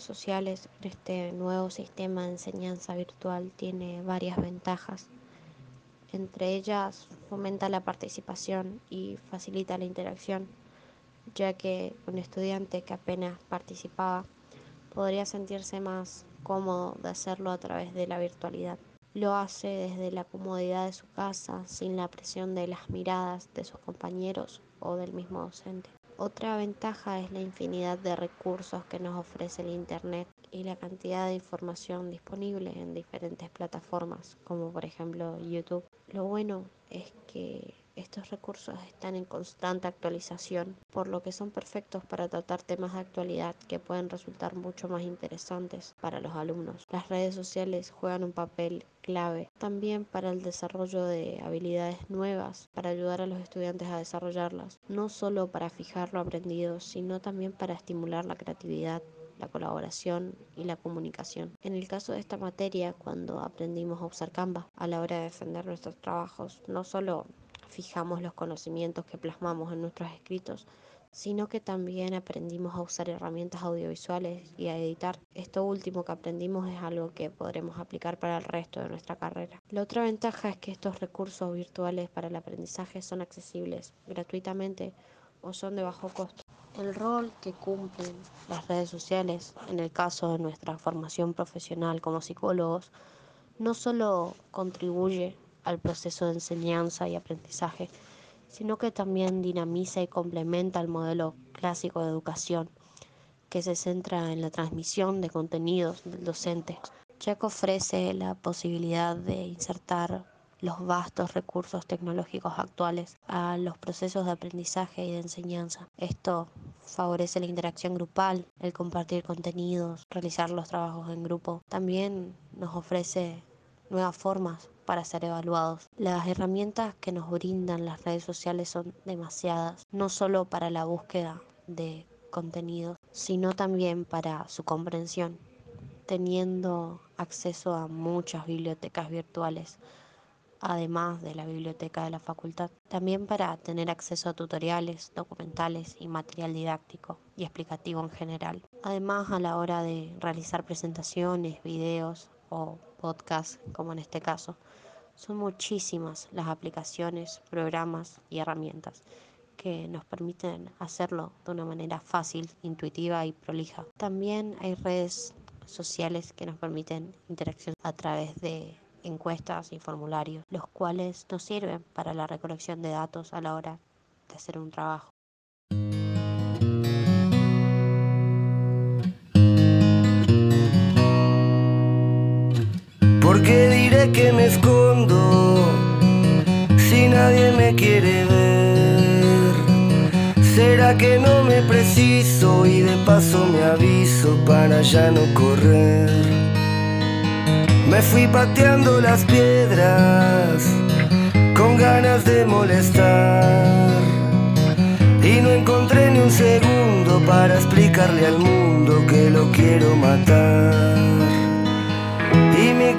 Sociales este nuevo sistema de enseñanza virtual tiene varias ventajas. Entre ellas fomenta la participación y facilita la interacción, ya que un estudiante que apenas participaba podría sentirse más cómodo de hacerlo a través de la virtualidad. Lo hace desde la comodidad de su casa, sin la presión de las miradas de sus compañeros o del mismo docente. Otra ventaja es la infinidad de recursos que nos ofrece el Internet y la cantidad de información disponible en diferentes plataformas, como por ejemplo YouTube. Lo bueno es que estos recursos están en constante actualización, por lo que son perfectos para tratar temas de actualidad que pueden resultar mucho más interesantes para los alumnos. Las redes sociales juegan un papel clave también para el desarrollo de habilidades nuevas, para ayudar a los estudiantes a desarrollarlas, no solo para fijar lo aprendido, sino también para estimular la creatividad la colaboración y la comunicación. En el caso de esta materia, cuando aprendimos a usar Canva a la hora de defender nuestros trabajos, no solo fijamos los conocimientos que plasmamos en nuestros escritos, sino que también aprendimos a usar herramientas audiovisuales y a editar. Esto último que aprendimos es algo que podremos aplicar para el resto de nuestra carrera. La otra ventaja es que estos recursos virtuales para el aprendizaje son accesibles gratuitamente o son de bajo costo. El rol que cumplen las redes sociales, en el caso de nuestra formación profesional como psicólogos, no solo contribuye al proceso de enseñanza y aprendizaje, sino que también dinamiza y complementa el modelo clásico de educación, que se centra en la transmisión de contenidos del docente, ya que ofrece la posibilidad de insertar los vastos recursos tecnológicos actuales a los procesos de aprendizaje y de enseñanza. Esto favorece la interacción grupal, el compartir contenidos, realizar los trabajos en grupo. También nos ofrece nuevas formas para ser evaluados. Las herramientas que nos brindan las redes sociales son demasiadas, no solo para la búsqueda de contenidos, sino también para su comprensión, teniendo acceso a muchas bibliotecas virtuales además de la biblioteca de la facultad, también para tener acceso a tutoriales, documentales y material didáctico y explicativo en general. Además, a la hora de realizar presentaciones, videos o podcasts, como en este caso, son muchísimas las aplicaciones, programas y herramientas que nos permiten hacerlo de una manera fácil, intuitiva y prolija. También hay redes sociales que nos permiten interacción a través de encuestas y formularios, los cuales nos sirven para la recolección de datos a la hora de hacer un trabajo. Que me escondo si nadie me quiere ver? ¿Será que no me preciso y de paso me aviso para ya no correr? Me fui pateando las piedras con ganas de molestar. Y no encontré ni un segundo para explicarle al mundo que lo quiero matar.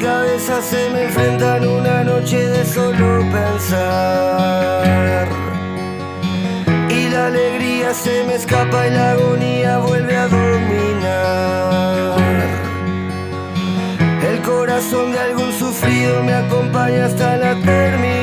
Cabeza se me enfrenta en una noche de solo pensar. Y la alegría se me escapa y la agonía vuelve a dominar corazón de algún sufrido me acompaña hasta la terminal.